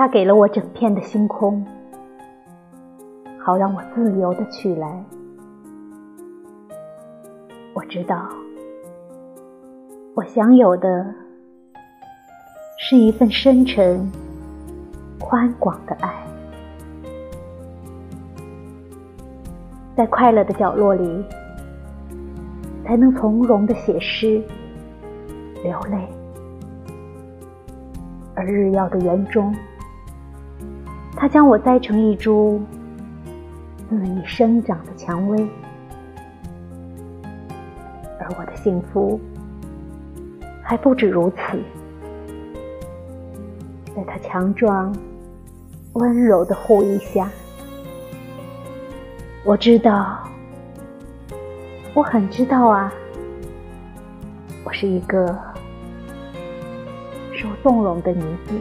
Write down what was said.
他给了我整片的星空，好让我自由的去来。我知道，我享有的是一份深沉、宽广的爱。在快乐的角落里，才能从容的写诗、流泪；而日耀的园中，它将我栽成一株恣意生长的蔷薇。而我的幸福还不止如此，在它强壮、温柔的护翼下。我知道，我很知道啊，我是一个受纵容的女子。